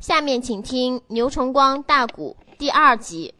下面请听牛崇光大鼓第二集。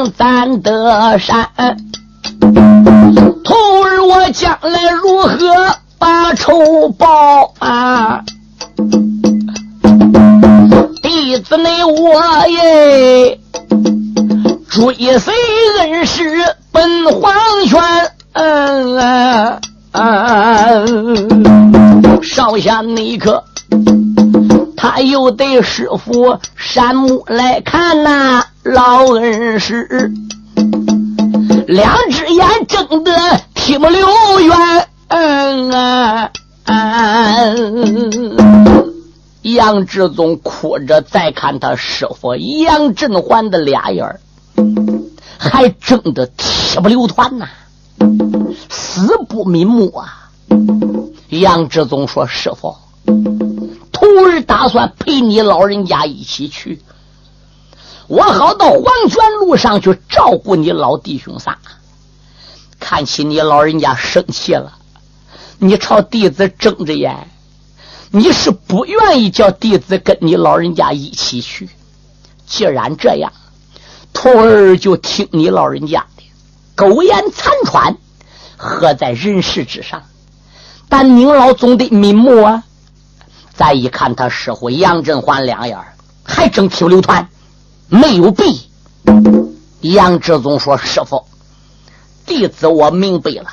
上咱的山。徒儿，我将来如何把仇报啊？弟子内我耶，追随恩师奔黄泉。嗯啊啊！少侠那一刻，他又对师傅山木来看呐、老恩师，两只眼睁得铁木溜圆。嗯啊啊！杨志宗哭着再看他师傅杨振环的俩眼儿，还睁得铁不流团呐、死不瞑目啊！杨志宗说：“师傅，徒儿打算陪你老人家一起去，我好到黄泉路上去照顾你老弟兄仨。看起你老人家生气了，你朝弟子睁着眼。”你是不愿意叫弟子跟你老人家一起去？既然这样，徒儿就听你老人家的。苟延残喘，何在人世之上？但您老总得瞑目啊！再一看他师傅杨振环两眼还正铁流团，没有闭。杨志宗说：“师傅，弟子我明白了。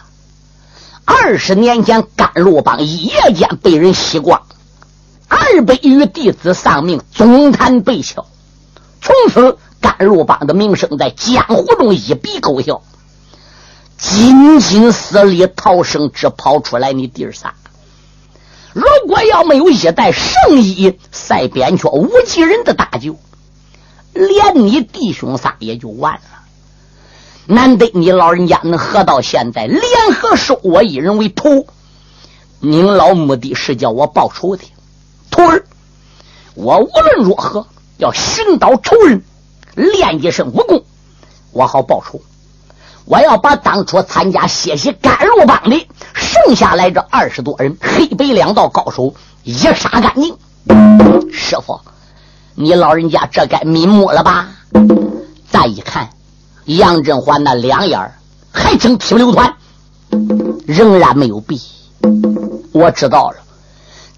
二十年前甘露帮一夜间被人吸光。”二百余弟子丧命，总坛被敲。从此，甘露帮的名声在江湖中一笔勾销。仅仅死里逃生，只跑出来你弟儿仨。如果要没有一代圣医赛扁鹊无极人的大救，连你弟兄仨也就完了。难得你老人家能活到现在，联合收我一人为徒。您老目的是叫我报仇的。徒儿，我无论如何要寻找仇人，练一身武功，我好报仇。我要把当初参加血洗甘露帮的剩下来这二十多人黑白两道高手一杀干净。师傅，你老人家这该瞑目了吧？再一看，杨振环那两眼还正铁流团，仍然没有闭。我知道了。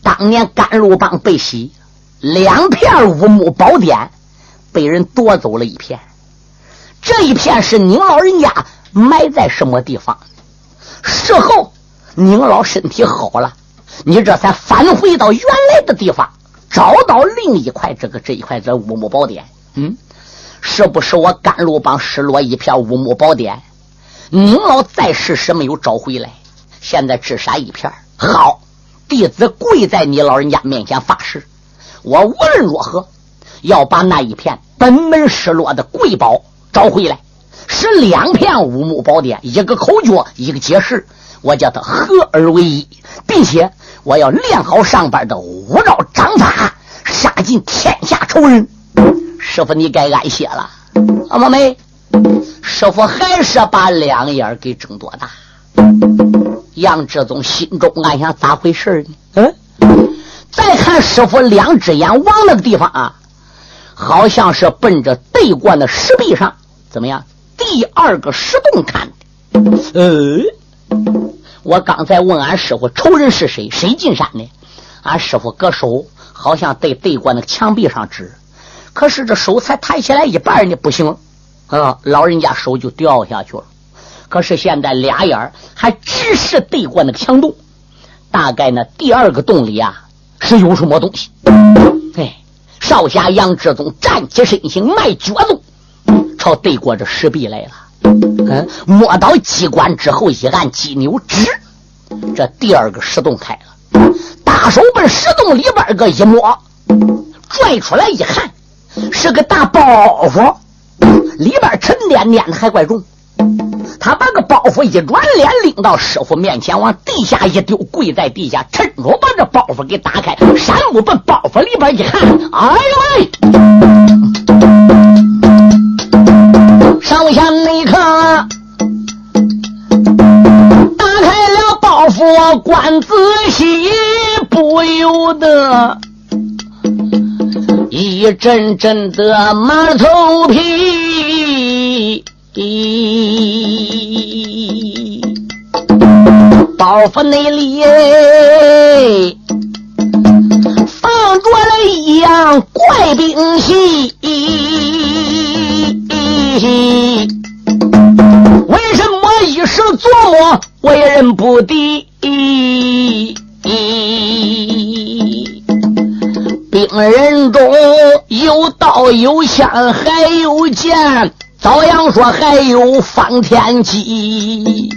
当年甘露帮被洗，两片乌木宝典被人夺走了一片，这一片是您老人家埋在什么地方？事后您老身体好了，你这才返回到原来的地方，找到另一块这个这一块这乌木宝典。嗯，是不是我甘露帮失落一片乌木宝典？您老在世时没有找回来，现在只杀一片。好。弟子跪在你老人家面前发誓，我无论如何要把那一片本门失落的瑰宝找回来。是两片五木宝典，一个口诀，一个解释，我叫他合而为一，并且我要练好上边的五招掌法，杀尽天下仇人。师傅，你该安歇了。阿妈妹，师傅还是把两眼给睁多大。杨志宗心中暗想：咋回事呢？嗯，再看师傅两只眼往那个地方啊，好像是奔着对关的石壁上，怎么样？第二个石洞看的。呃，我刚才问俺师傅仇人是谁？谁进山的？俺师傅搁手好像对对过那个墙壁上指，可是这手才抬起来一半呢，不行啊！老人家手就掉下去了。可是现在俩眼儿还直视对过那个墙洞，大概那第二个洞里啊是有什么东西。哎，少侠杨志宗站起身形，迈脚步朝对过这石壁来了。嗯，摸到机关之后一按机钮，吱，这第二个石洞开了。大手奔石洞里边个一摸，拽出来一看，是个大包袱，里边沉甸甸的，还怪重。他把个包袱一转脸，拎到师傅面前，往地下一丢，跪在地下，趁着把这包袱给打开，山木奔包袱里边一看，哎呦喂！上下那刻，打开了包袱，观仔细，不由得一阵阵的马头皮。包袱内里放着了一样怪兵器，为什么一时琢磨为人不敌？兵人中有刀有枪还有剑。照样说还有方天戟，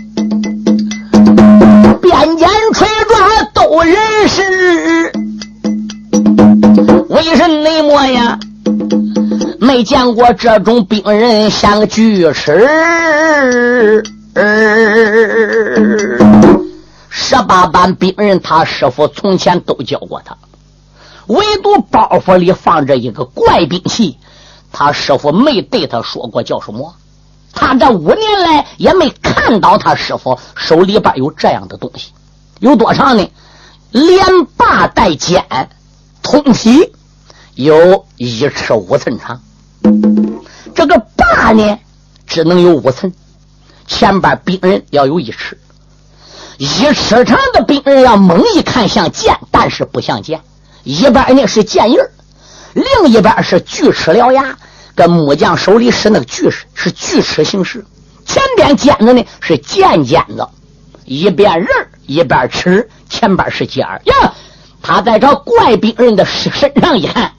鞭锏锤抓都认识，为什么呀？没见过这种兵人像个锯齿。十八般兵人，他师傅从前都教过他，唯独包袱里放着一个怪兵器。他师傅没对他说过叫什么，他这五年来也没看到他师傅手里边有这样的东西，有多长呢？连把带尖，通体有一尺五寸长。这个把呢，只能有五寸，前边兵刃要有一尺，一尺长的兵刃要猛一看像剑，但是不像剑，一边呢是剑印另一边是锯齿獠牙。跟木匠手里使那个锯齿是锯齿形式，前边尖子呢是尖尖子，一边刃一边齿，前边是尖儿呀。他在这怪兵人的身上一看，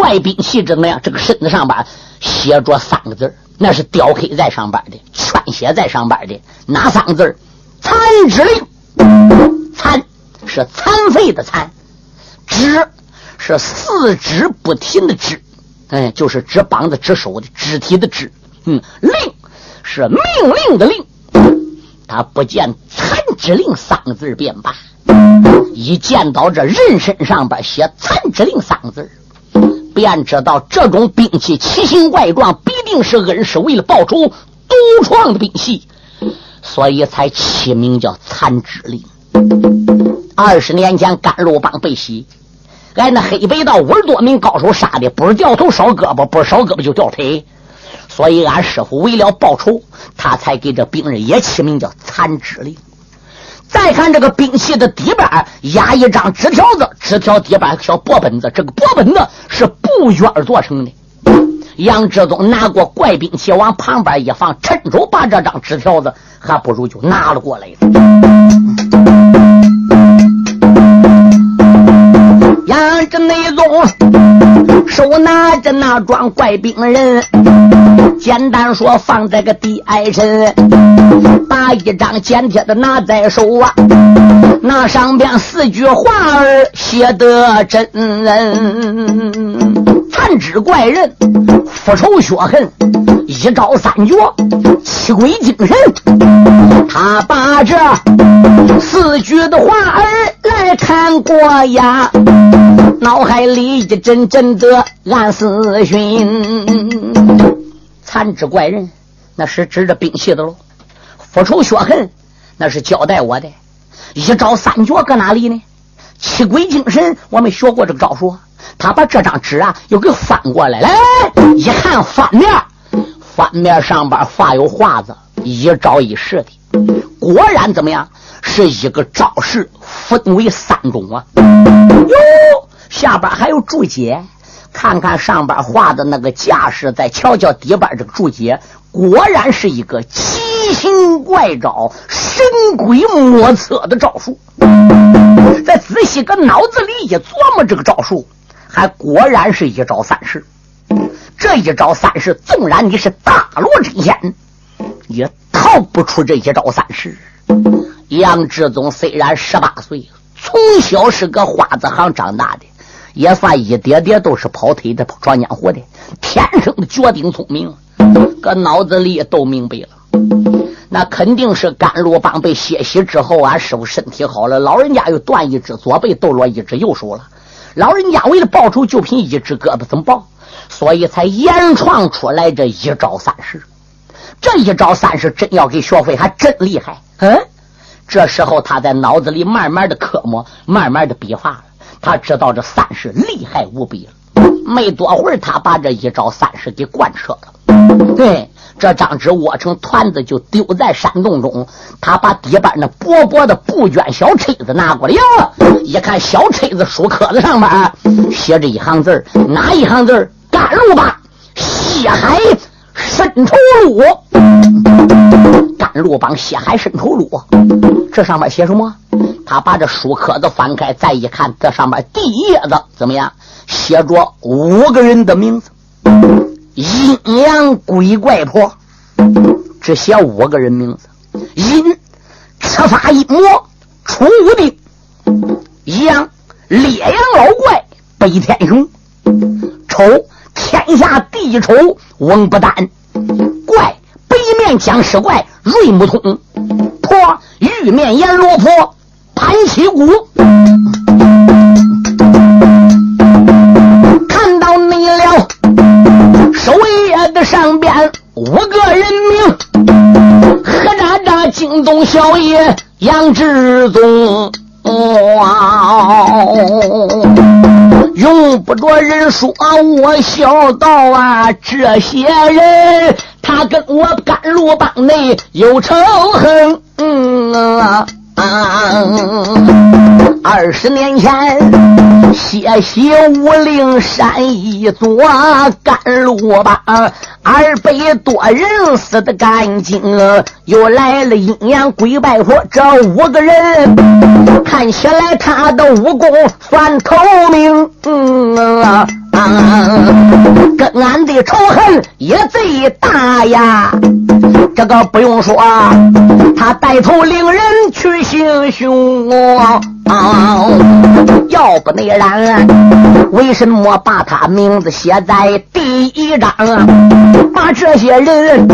怪兵器怎么样？这个身子上边写着三个字那是雕刻在上边的，圈写在上边的，哪三个字残之令，残是残废的残，肢是四肢不停的肢。哎，就是指膀子、指手的肢体的肢，嗯，令是命令的令。他不见“残之令”三个字便罢，一见到这人身上边写“残之令”三个字，便知道这种兵器奇形怪状，必定是恩师为了报仇独创的兵器，所以才起名叫“残肢令”。二十年前，甘露帮被袭。俺那黑白道五十多名高手杀的，不是掉头烧胳膊，不是烧胳膊就掉腿，所以俺师傅为了报仇，他才给这兵人也起名叫残肢令。再看这个兵器的底板压一张纸条子，纸条底板小薄本子，这个薄本子是布绢做成的。杨志宗拿过怪兵器往旁边一放，趁手把这张纸条子，还不如就拿了过来。杨志内宗手拿着那桩怪兵人，简单说放在个地矮身，把一张简帖的拿在手啊，那上边四句话儿写得真。残肢怪人，复仇雪恨，一招三绝，七鬼精神。他把这四句的话儿来看过呀，脑海里一阵阵的暗思寻。残肢怪人，那是指着兵器的喽。复仇雪恨，那是交代我的。一招三绝搁哪里呢？七鬼精神，我们学过这个招数。他把这张纸啊又给翻过来，来一看翻面，翻面上边画有画子，一招一式的，果然怎么样？是一个招式，分为三种啊。哟，下边还有注解，看看上边画的那个架势，再瞧瞧底边这个注解，果然是一个奇奇形怪招、神鬼莫测的招数。再仔细搁脑子里一琢磨，这个招数还果然是一招三式。这一招三式，纵然你是大罗真仙，也逃不出这一招三式。杨志宗虽然十八岁，从小是个花子行长大的，也算一点点都是跑腿的、闯江湖的，天生的绝顶聪明，搁脑子里都明白了。那肯定是甘露帮被歇息之后，俺师傅身体好了，老人家又断一只左臂，斗落一只右手了。老人家为了报仇，就凭一只胳膊怎么报？所以才演创出来这一招三式。这一招三式真要给学会，还真厉害。嗯。这时候，他在脑子里慢慢的刻磨，慢慢的比划了。他知道这三式厉害无比了。没多会儿，他把这一招三式给贯彻了。对，这张纸握成团子，就丢在山洞中。他把底板那薄薄的布绢小车子拿过来，哟，一看小车子书壳子上面写着一行字哪一行字甘露吧，西海深仇录。甘露帮西海深仇录，这上面写什么？他把这书壳子翻开，再一看，这上面第一页子怎么样？写着五个人的名字：阴阳鬼怪婆，只写五个人名字。阴，赤发阴魔出无定；阳，烈阳老怪北天雄；丑，天下第一丑翁不丹；怪。北面僵尸怪瑞木通，婆玉面阎罗婆潘七姑，上边五个人名，何喳喳惊动小爷杨志宗。用不着人说，我小道啊，这些人他跟我甘露帮内有仇恨。嗯啊二十年前，谢谢武陵山一座甘露帮，二百多人死的干净，又来了阴阳鬼拜佛这五个人，看起来他的武功算透明。嗯啊。跟俺的仇恨也贼大呀！这个不用说，他带头领人去行凶啊！要不那然，为什么把他名字写在第一章？把这些人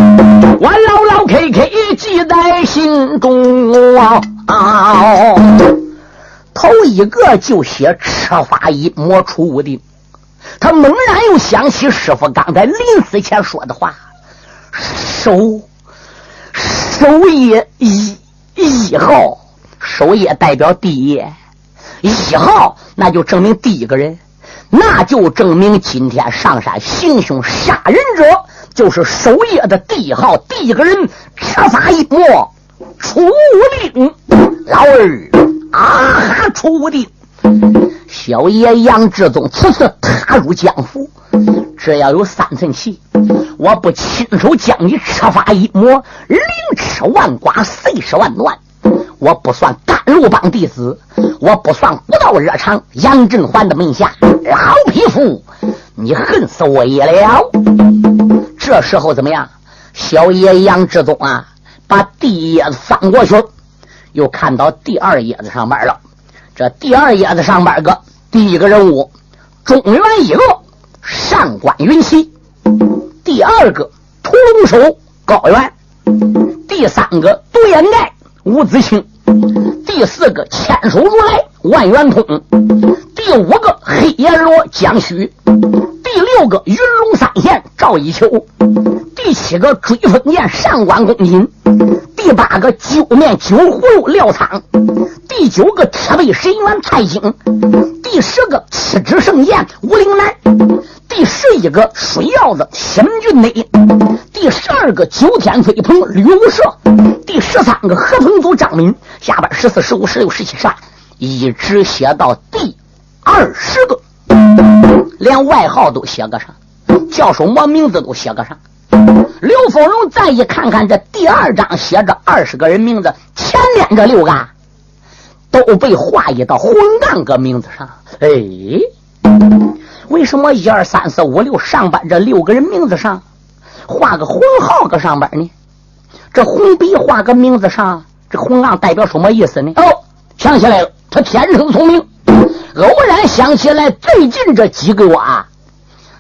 我牢牢 K K 记在心中啊！头一个就写赤发一魔出无定。他猛然又想起师傅刚才临死前说的话：“守守夜一一号，守夜代表第一，一号那就证明第一个人，那就证明今天上山行凶杀人者就是守夜的第一号第一个人，执法一魔出无定，老二啊哈出无定。”小爷杨志宗此次踏入江湖，只要有三寸气，我不亲手将你吃发一魔，凌吃万剐，碎尸万段。我不算甘露帮弟子，我不算古道热肠杨振环的门下老匹夫，你恨死我也了。这时候怎么样？小爷杨志宗啊，把第一页子翻过去，又看到第二页子上面了。这第二页子上边个第一个人物，中原一个上官云奇；第二个屠龙手高原；第三个独眼盖吴子清；第四个千手如来万元通；第五个黑阎罗江须；第六个云龙三县赵一秋；第七个追风剑上官公瑾。第八个九面九葫芦廖仓，第九个铁背神元蔡京，第十个七指圣剑吴陵南，第十一个水鹞子西门俊内，第十二个九天飞鹏吕无赦，第十三个合同组张敏，下边十四、十五、十六、十七、十八，一直写到第二十个，连外号都写个上，叫什么名字都写个上。刘丰荣再一看看这第二章写着二十个人名字，前面这六个都被画一道红杠搁名字上。哎，为什么一二三四五六上边这六个人名字上画个红号搁上边呢？这红笔画个名字上，这红杠代表什么意思呢？哦，想起来了，他天生聪明，偶然想起来最近这几个月啊，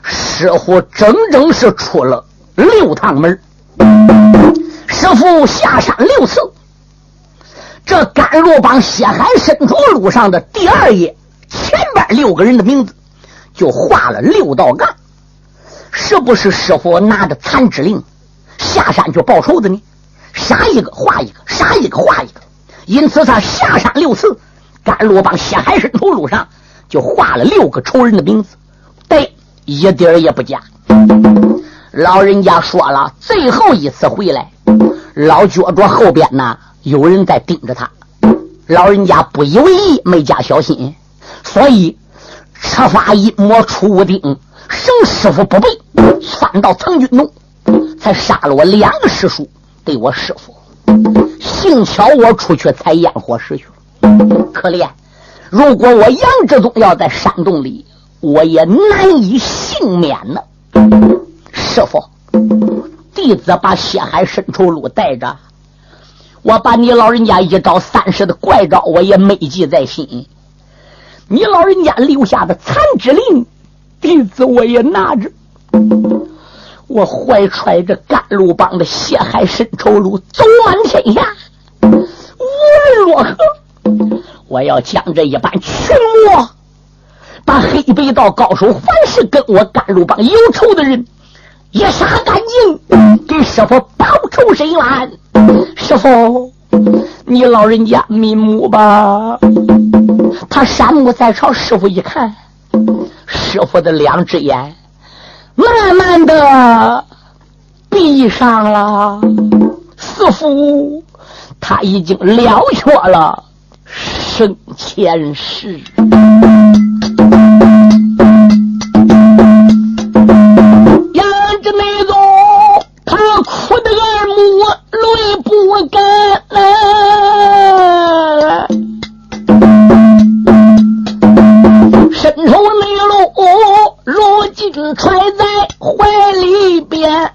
师傅整整是出了。六趟门，师傅下山六次。这甘露帮血海深处路上的第二页，前边六个人的名字就画了六道杠，是不是师傅拿着残肢令下山去报仇的呢？杀一个画一个，杀一个画一个。因此他下山六次，甘露帮血海深处路上就画了六个仇人的名字，对，一点也不假。老人家说了，最后一次回来，老觉着后边呢有人在盯着他。老人家不以为意，没加小心，所以赤发一摸出屋顶，省师傅不备，窜到藏军洞，才杀了我两个师叔，对我师傅。幸巧我出去采烟火时去，可怜。如果我杨志宗要在山洞里，我也难以幸免呢。师傅，弟子把血海深仇录带着，我把你老人家一招三式的怪招，我也没记在心。你老人家留下的残肢令，弟子我也拿着。我怀揣着甘露帮的血海深仇录，走满天下，无论如何，我要将这一班群魔，把黑白道高手，凡是跟我甘露帮有仇的人。也杀干净，给师傅报仇伸冤。师傅，你老人家瞑目吧。他山目再朝，师傅一看，师傅的两只眼慢慢的闭上了。似乎他已经了却了生前世，沿着那路，他哭得目泪不干。身头那路，如今揣在怀里边。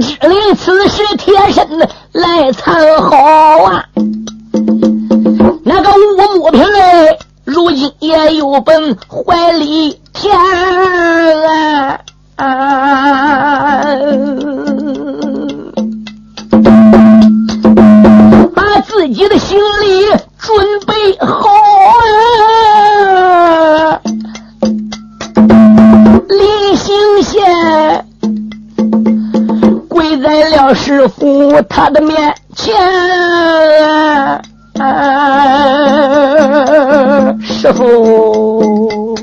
肢令此时贴身来藏好啊！那个乌木瓶如今也有本怀里填啊！把自己的行李准备好啊！临行前，跪在了师傅他的面前。师傅。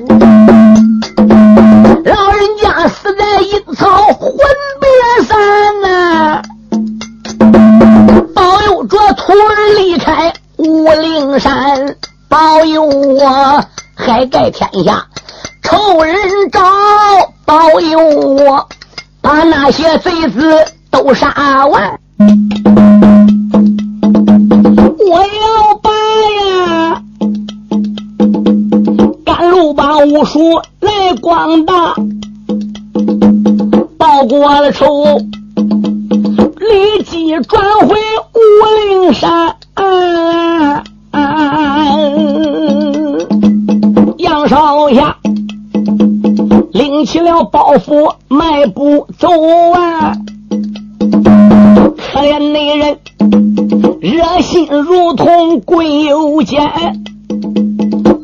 老人家死在阴曹魂别山呐，保佑着徒儿离开武陵山，保佑我海盖天下仇人找，保佑我把那些贼子都杀完。我要把呀。甘露把五叔来广大，报过了仇，立即转回武陵山。啊杨少侠拎起了包袱，迈步走啊！不捡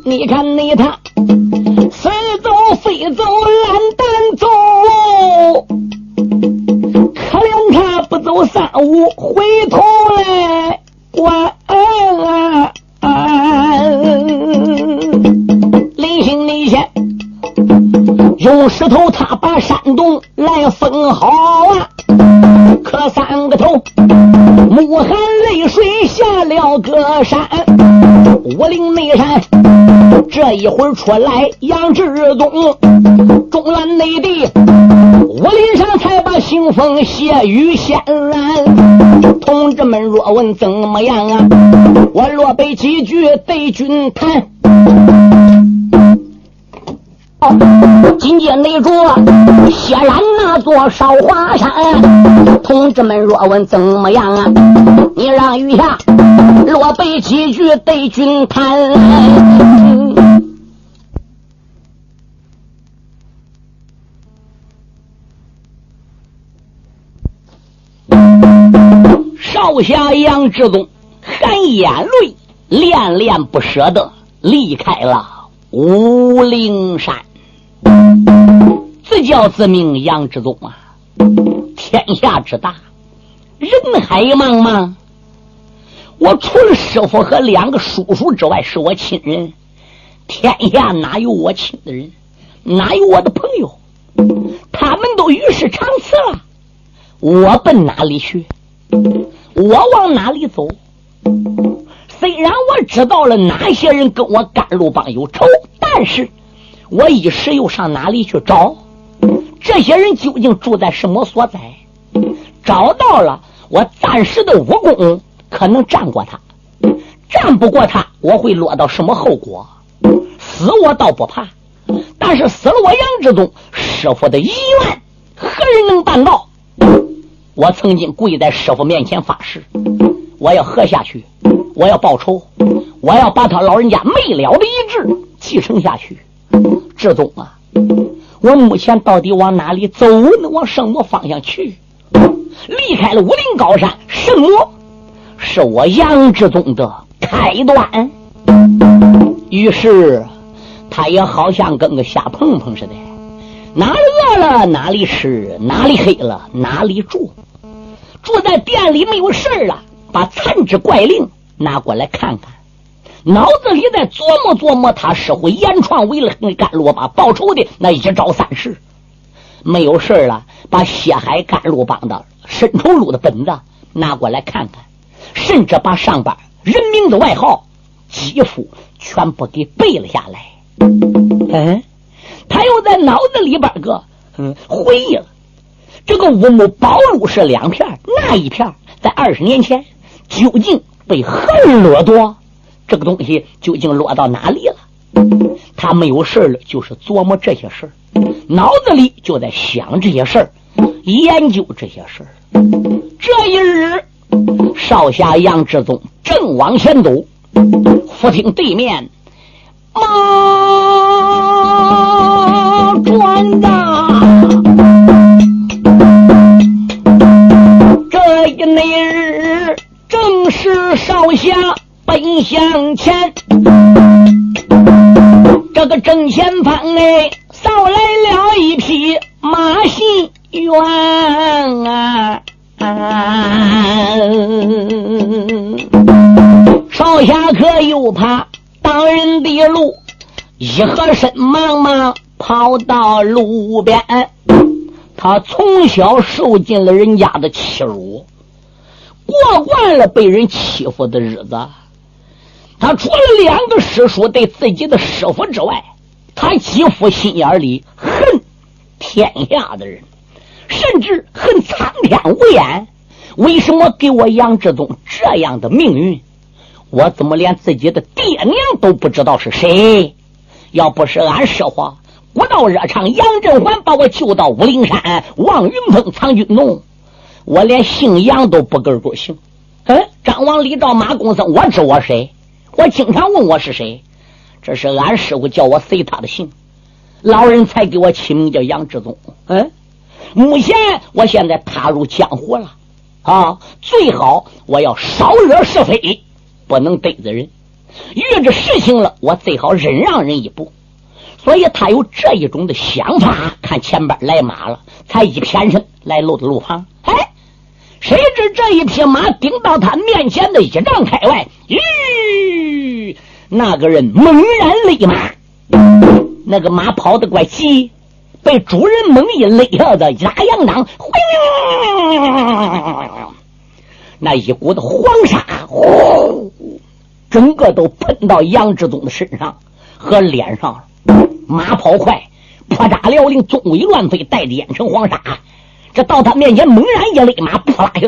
你看那出来杨志东，中原内地，武陵山才把腥风血雨掀拦。同志们若问怎么样啊？我若背几句对君谈。紧接内着血染那座少华山，同志们若问怎么样啊？你让余下落背几句对君谈。少侠杨志宗含眼泪，恋恋不舍的离开了武陵山。自叫自命杨志宗啊！天下之大，人海茫茫。我除了师傅和两个叔叔之外，是我亲人。天下哪有我亲的人？哪有我的朋友？他们都与世长辞了。我奔哪里去？我往哪里走？虽然我知道了哪些人跟我甘露帮有仇，但是。我一时又上哪里去找？这些人究竟住在什么所在？找到了，我暂时的武功可能战过他，战不过他，我会落到什么后果？死我倒不怕，但是死了我杨志忠师傅的遗愿，何人能办到？我曾经跪在师傅面前发誓，我要喝下去，我要报仇，我要把他老人家没了的遗志继承下去。志宗啊，我目前到底往哪里走呢？往什么方向去？离开了武陵高山，什么是我杨志宗的开端？于是他也好像跟个瞎碰碰似的，哪里饿了哪里吃，哪里黑了哪里住，住在店里没有事了，把残肢怪令拿过来看看。脑子里在琢磨琢磨，他师傅严创为了甘露帮报仇的那一招三式，没有事了，把血海甘露帮的申仇录的本子拿过来看看，甚至把上边人名的外号几乎全部给背了下来。嗯，他又在脑子里边个嗯回忆了，这个五亩宝路是两片，那一片在二十年前究竟被何人掠夺？这个东西究竟落到哪里了？他没有事了，就是琢磨这些事脑子里就在想这些事研究这些事这一日，少侠杨志宗正往前走，忽听对面马关呐，这一那日正是少侠。奔向前，跑到路边。他从小受尽了人家的欺辱，过惯了被人欺负的日子。他除了两个师叔对自己的师傅之外，他几乎心眼里恨天下的人，甚至恨苍天无眼。为什么给我杨志宗这样的命运？我怎么连自己的爹娘都不知道是谁？要不是俺师傅古道热肠杨振环把我救到武陵山望云峰藏军洞，我连姓杨都不个个姓。嗯，张王李赵马公孙，我知我谁？我经常问我是谁，这是俺师傅叫我随他的姓，老人才给我起名叫杨志宗。嗯，目前我现在踏入江湖了啊，最好我要少惹是非，不能得罪人。遇着事情了，我最好忍让人一步。所以他有这一种的想法，看前边来马了，才一偏身来路的路旁。哎，谁知这一匹马顶到他面前的一丈开外，吁，那个人猛然勒马，那个马跑得怪急，被主人猛一勒下的压羊囊，那一股的黄沙，呼，整个都喷到杨志忠的身上和脸上。马跑快，破扎辽宁，纵尾乱飞，带着烟尘黄沙。这到他面前猛然一勒马，扑啦一下，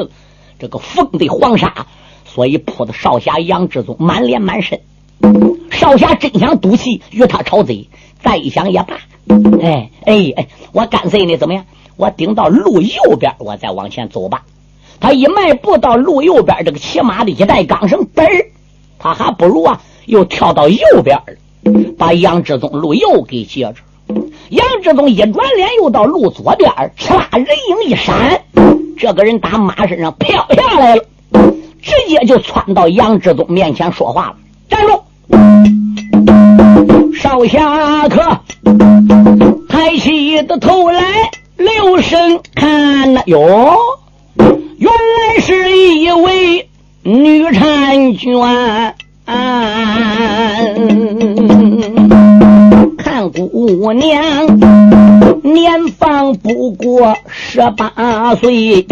这个风的黄沙，所以扑的少侠杨志忠满脸满身。少侠真想赌气与他吵嘴，再一想也罢。哎哎哎，我干脆呢？怎么样？我顶到路右边，我再往前走吧。他一迈步到路右边，这个骑马的一带钢绳，嘣儿，他还不如啊，又跳到右边把杨志忠路又给截着。杨志忠一转脸，又到路左边，哧啦，人影一闪，这个人打马身上飘下来了，直接就窜到杨志忠面前说话了：“站住！少侠客，抬起的头来，留神看呐，哟，原来是一位女婵娟。”看姑娘，年方不过十八岁，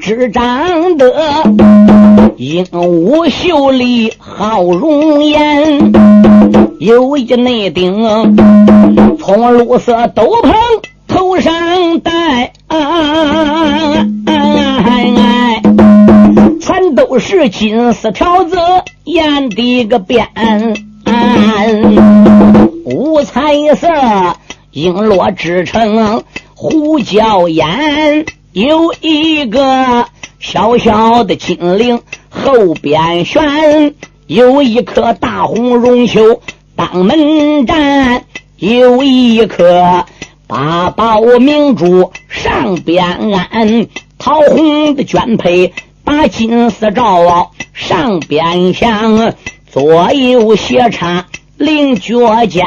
只长得英武秀丽好容颜，有一那顶葱绿色斗篷头上戴。啊都是金丝条子沿的个边，五彩色璎珞织成胡椒烟，有一个小小的金铃后边悬，有一颗大红绒绣当门站，有一颗八宝明珠上边安，桃红的绢佩。把金丝罩上边镶，左右斜插菱角尖，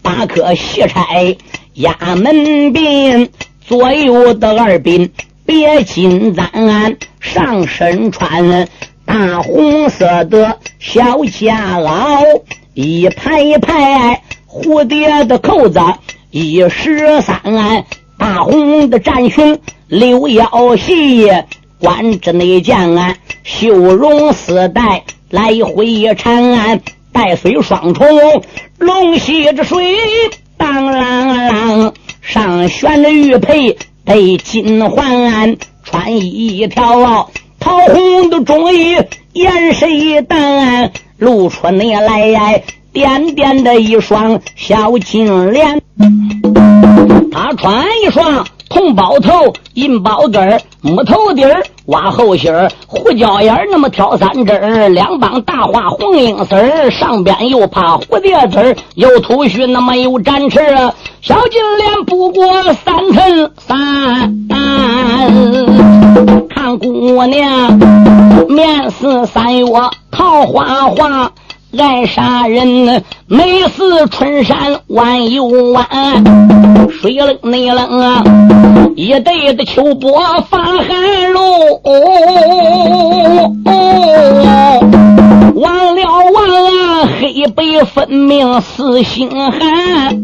八颗细钗压门边，左右的二鬓别金簪，上身穿大红色的小夹袄，一排一排蝴蝶的扣子一十三，大红的战裙六腰细。观之内将啊，绣绒丝带来回缠，带随双重龙吸着水当啷啷，上悬着玉佩戴金环，穿一条桃红的中衣，颜色淡，露出那来呀点点的一双小金莲，他穿一双。铜包头，银包根儿，木头底儿，挖后心儿，胡椒眼儿，那么挑三针儿，两帮大花红缨丝儿，上边又怕蝴蝶丝儿，有秃须，那么有展翅，小金莲不过三寸三，看姑娘面似三月桃花花。爱杀人，美似春山弯又弯，水冷内冷啊，一对的秋波发寒露，忘了忘啊，黑白分明似心寒，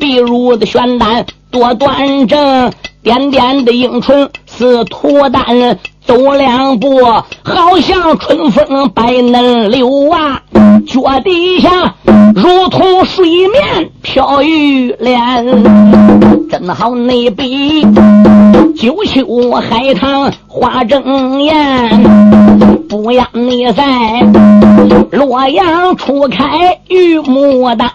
碧如的玄丹多端正，点点的樱唇似涂丹。走两步，好像春风摆嫩柳啊，脚底下如同水面飘玉莲，真好那比九秋海棠花正艳，不让你在洛阳初开玉牡丹，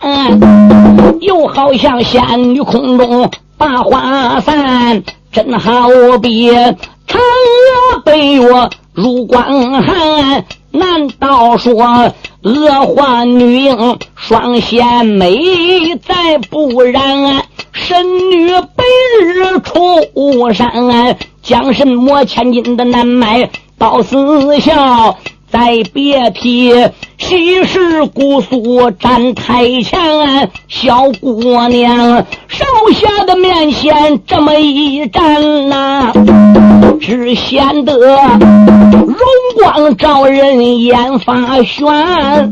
又好像仙女空中把花伞，真好比。嫦娥背我入光寒，难道说娥皇女英双仙美？再不然，神女白日出巫山，将什么千金的难买到死笑？再别提昔时姑苏站台前，小姑娘少下的面前这么一站呐，只显得容光照人眼发眩。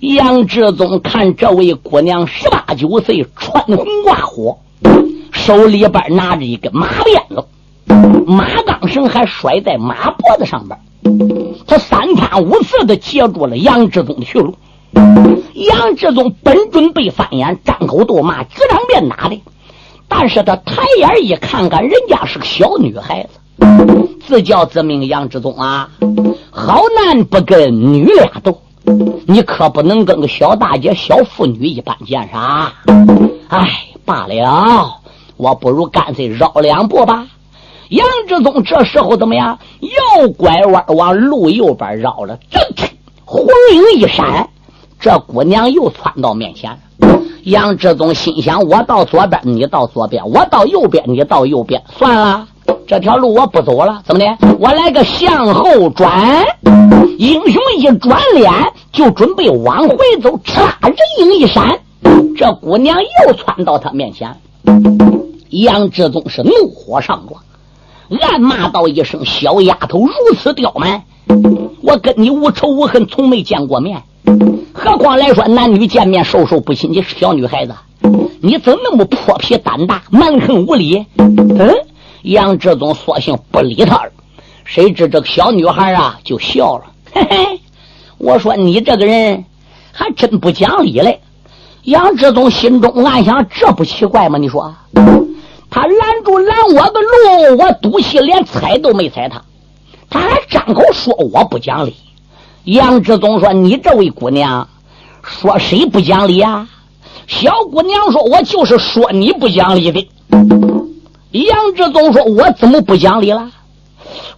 杨志宗看这位姑娘十八九岁，穿红挂火，手里边拿着一根马鞭子。马钢绳还摔在马脖子上边，他三番五次的截住了杨志宗的去路。杨志宗本准备翻眼张口斗骂，几张面打的，但是他抬眼一看看，人家是个小女孩子，自叫自命杨志宗啊，好男不跟女俩斗，你可不能跟个小大姐、小妇女一般见识啊。哎，罢了，我不如干脆绕两步吧。杨志宗这时候怎么样？右拐弯往路右边绕了，正红影一闪，这姑娘又窜到面前。杨志宗心想：我到左边，你到左边；我到右边，你到右边。算了，这条路我不走了。怎么的？我来个向后转。英雄一转脸，就准备往回走。嚓，人影一闪，这姑娘又窜到他面前。杨志宗是怒火上撞。暗骂道一声：“小丫头，如此刁蛮！我跟你无仇无恨，从没见过面。何况来说男女见面，授受不亲。你是小女孩子，你怎么那么泼皮胆大、蛮横无理？”嗯，杨志宗索性不理他了。谁知这个小女孩啊，就笑了：“嘿嘿，我说你这个人还真不讲理嘞。”杨志宗心中暗想：这不奇怪吗？你说。他拦住拦我的路，我赌气连踩都没踩他，他还张口说我不讲理。杨志宗说：“你这位姑娘，说谁不讲理啊？”小姑娘说：“我就是说你不讲理的。”杨志宗说：“我怎么不讲理了？”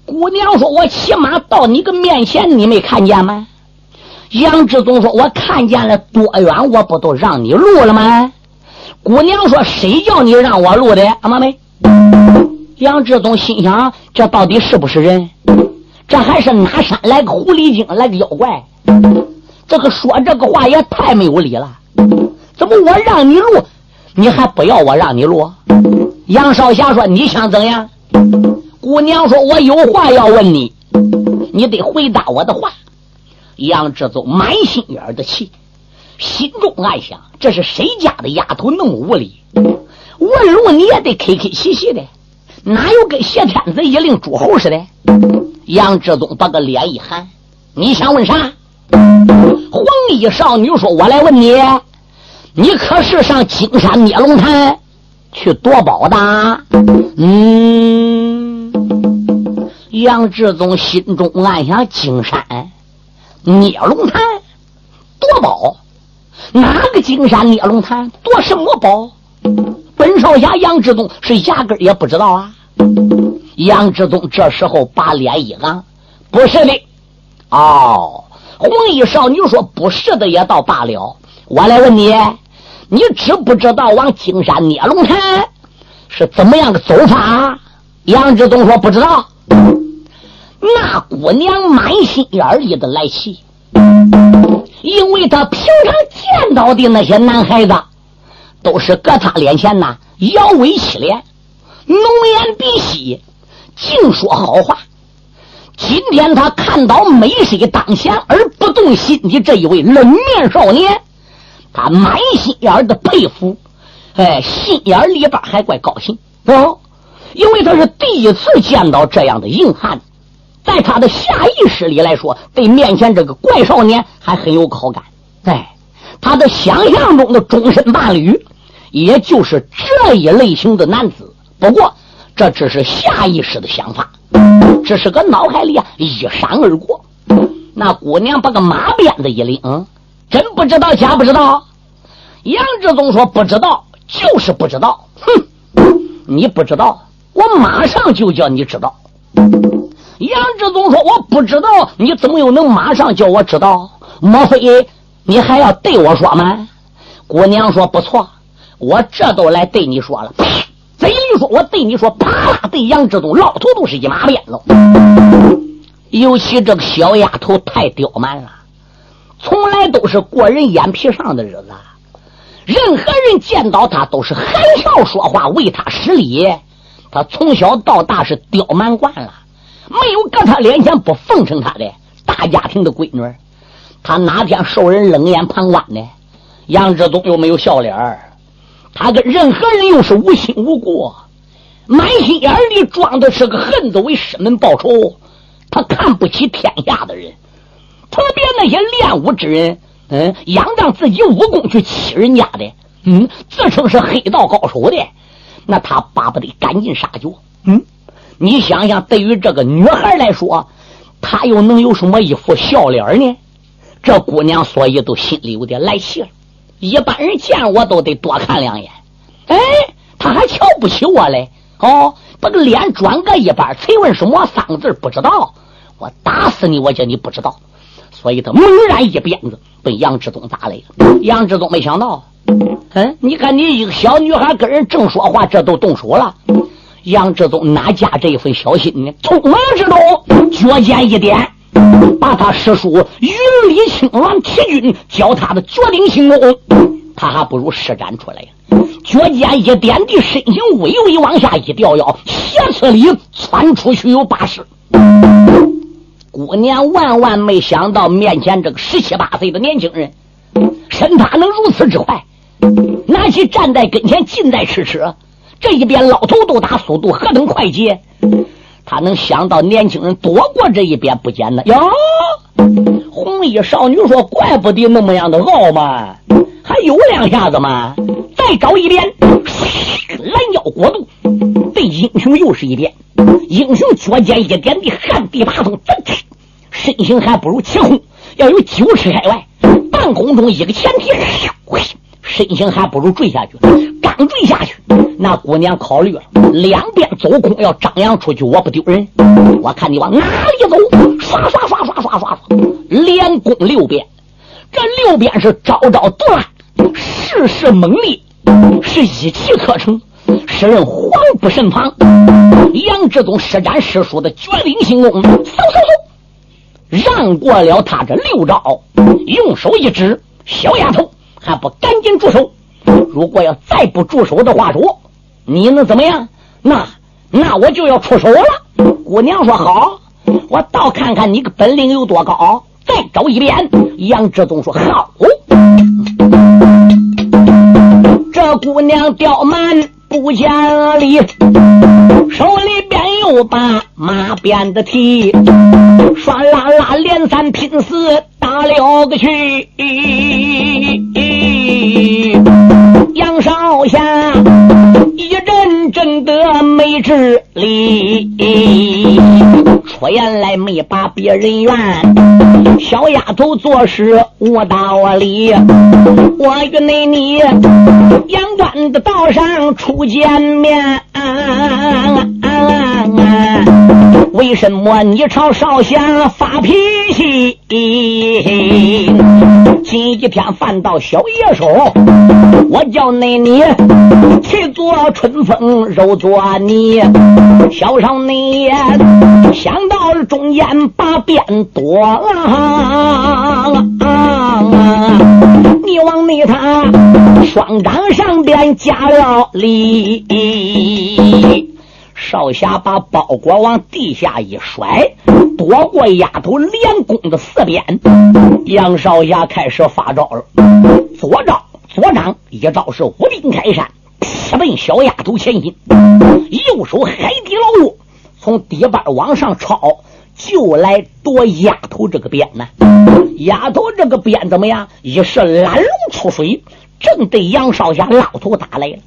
姑娘说：“我骑马到你个面前，你没看见吗？”杨志宗说：“我看见了，多远我不都让你路了吗？”姑娘说：“谁叫你让我录的？”阿妈没。杨志宗心想：这到底是不是人？这还是哪山来个狐狸精，来个妖怪？这个说这个话也太没有理了。怎么我让你录，你还不要我让你录？杨少侠说：“你想怎样？”姑娘说：“我有话要问你，你得回答我的话。”杨志宗满心眼的气。心中暗想：这是谁家的丫头那么无礼？问路你也得客客气气的，哪有跟谢天子一令诸侯似的？杨志宗把个脸一寒：“你想问啥？”黄衣少女说：“我来问你，你可是上金山灭龙潭去夺宝的？”嗯，杨志宗心中暗想：金山灭龙潭夺宝。哪个金山捏龙潭夺什么宝？本少侠杨志宗是压根也不知道啊！杨志宗这时候把脸一昂：“不是的。”哦，红衣少女说：“不是的也倒罢了。”我来问你，你知不知道往金山捏龙潭是怎么样的走法？杨志宗说：“不知道。”那姑娘满心眼里的来气。因为他平常见到的那些男孩子，都是搁他脸前呐，摇尾乞怜，浓颜鼻息，净说好话。今天他看到美色当前而不动心的这一位冷面少年，他满心眼的佩服，哎，心眼里边还怪高兴哦，因为他是第一次见到这样的硬汉。在他的下意识里来说，对面前这个怪少年还很有好感。哎，他的想象中的终身伴侣，也就是这一类型的男子。不过，这只是下意识的想法，只是个脑海里啊一闪而过。那姑娘把个马鞭子一拎，嗯真不知道假不知道。杨志宗说：“不知道，就是不知道。”哼，你不知道，我马上就叫你知道。杨志宗说：“我不知道，你怎么又能马上叫我知道？莫非你还要对我说吗？”姑娘说：“不错，我这都来对你说了。”贼里说我对你说，啪啦对杨志忠老头都是一马鞭子。尤其这个小丫头太刁蛮了，从来都是过人眼皮上的日子。任何人见到他都是含笑说话，为他施礼。他从小到大是刁蛮惯了，没有搁他脸前不奉承他的大家庭的闺女。他哪天受人冷眼旁观呢？杨志忠又没有笑脸他跟任何人又是无亲无故，满心眼里装的是个恨子为师门报仇。他看不起天下的人，特别那些练武之人。嗯，仰仗自己武功去欺人家的，嗯，自称是黑道高手的，那他巴不得赶尽杀绝。嗯，你想想，对于这个女孩来说，她又能有什么一副笑脸呢？这姑娘所以都心里有点来气了。一般人见我都得多看两眼。哎，他还瞧不起我嘞？哦，把个脸转个一半，才问什么三个字不知道？我打死你！我叫你不知道。所以他猛然一鞭子被杨志忠打来了。杨志忠没想到，嗯，你看你一个小女孩跟人正说话，这都动手了。杨志忠哪加这一份小心呢？匆忙之中，脚尖一点，把他师叔云里青鸾铁军教他的绝顶轻功，他还不如施展出来呀。脚尖一点地，身形微微往下一吊腰，斜刺里窜出去有八十。姑娘万万没想到，面前这个十七八岁的年轻人，身法能如此之快，拿起站在跟前，近在咫尺。这一边老头都打，速度何等快捷！他能想到年轻人躲过这一边不简单哟。红衣少女说：“怪不得那么样的傲慢，还有两下子吗？再找一遍，拦腰过度，对英雄又是一遍。英雄脚尖一点地旱地拔葱，身形还不如齐空，要有九尺开外。半空中一个前踢，身形还不如坠下去。刚坠下去，那姑娘考虑了，两边走空，要张扬出去，我不丢人。我看你往哪里走？刷刷刷刷刷刷刷，连攻六遍。这六遍是招招毒辣，事事猛烈，是一气呵成，使人惶不胜防。杨志忠施展师叔的绝顶轻功，嗖嗖嗖。让过了他这六招，用手一指，小丫头还不赶紧住手！如果要再不住手的话，说你能怎么样？那那我就要出手了。姑娘说好，我倒看看你个本领有多高。再招一遍。杨志忠说好。这姑娘刁蛮不讲理，手里边又把马鞭子提。唰啦啦，连三拼四打了个去。杨少侠一真的没智力，出言来没把别人怨。小丫头做事无道理，我与那你阳关的道上初见面。为什么你朝少侠发脾气？今一天犯到小爷手，我叫那你去做春风肉做泥。小少你想到了中间把鞭夺了，你往内他双掌上边加了力。少侠把包裹往地下一甩，躲过丫头连攻的四鞭。杨少侠开始发招了，左招左掌一招是五兵开山，直奔小丫头前心；右手海底捞月，从底板往上抄，就来夺丫头这个鞭呢。丫头这个鞭怎么样？一是拦龙出水。正对杨少侠老头打来，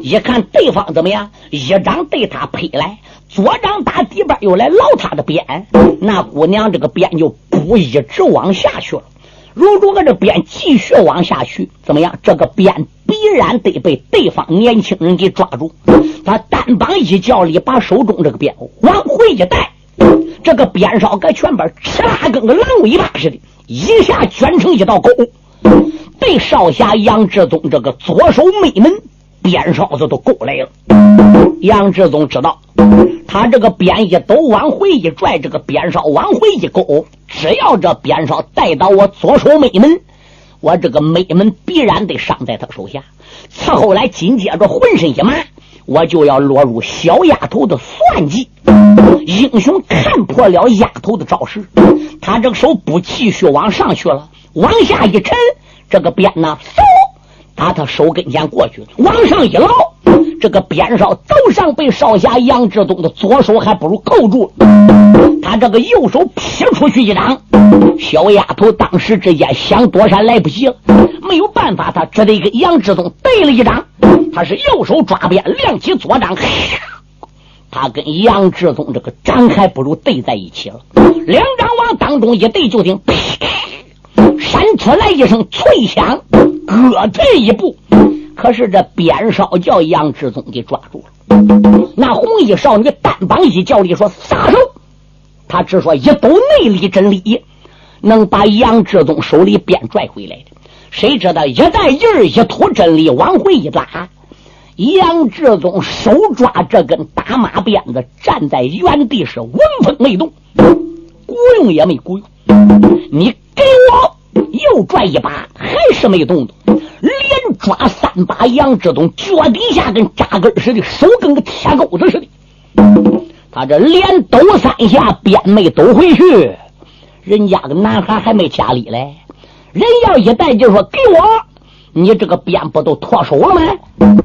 一看对方怎么样，一掌对他劈来，左掌打底边又来捞他的鞭，那姑娘这个鞭就不一直往下去了。如果这鞭继续往下去，怎么样？这个鞭必然得被对方年轻人给抓住。他单膀一叫力，把手中这个鞭往回一带，这个鞭梢搁全边哧啦，跟个狼尾巴似的，一下卷成一道沟。对少侠杨志忠这个左手妹门鞭梢子都勾来了。杨志宗知道，他这个鞭一抖，往回一拽，这个鞭梢往回一勾，只要这鞭梢带到我左手美门，我这个美门必然得伤在他手下。此后来紧接着浑身一麻，我就要落入小丫头的算计。英雄看破了丫头的招式，他这个手不继续往上去了，往下一沉，这个鞭呢，嗖，打他手跟前过去，往上一捞，这个鞭梢头上被少侠杨志东的左手还不如扣住，他这个右手劈出去一掌，小丫头当时之间想躲闪来不及了，没有办法，他只得跟杨志东对了一掌，他是右手抓鞭，亮起左掌。他跟杨志宗这个掌还不如对在一起了，两掌往当中一对，就听“啪 ”，闪出来一声脆响，各退一步。可是这鞭梢叫杨志宗给抓住了。那红衣少女单膀一叫力说：“撒手！”他只说一抖内力真力，能把杨志宗手里鞭拽回来的。谁知道一带劲儿，一吐真力，往回一拉。杨志宗手抓这根大马鞭子，站在原地是纹风没动，鼓用也没鼓用。你给我又拽一把，还是没动动。连抓三把，杨志东脚底下跟扎根似的，手跟个铁钩子似的。他这连抖三下，鞭没抖回去。人家个男孩还没家里来，人要一带就说给我，你这个鞭不都脱手了吗？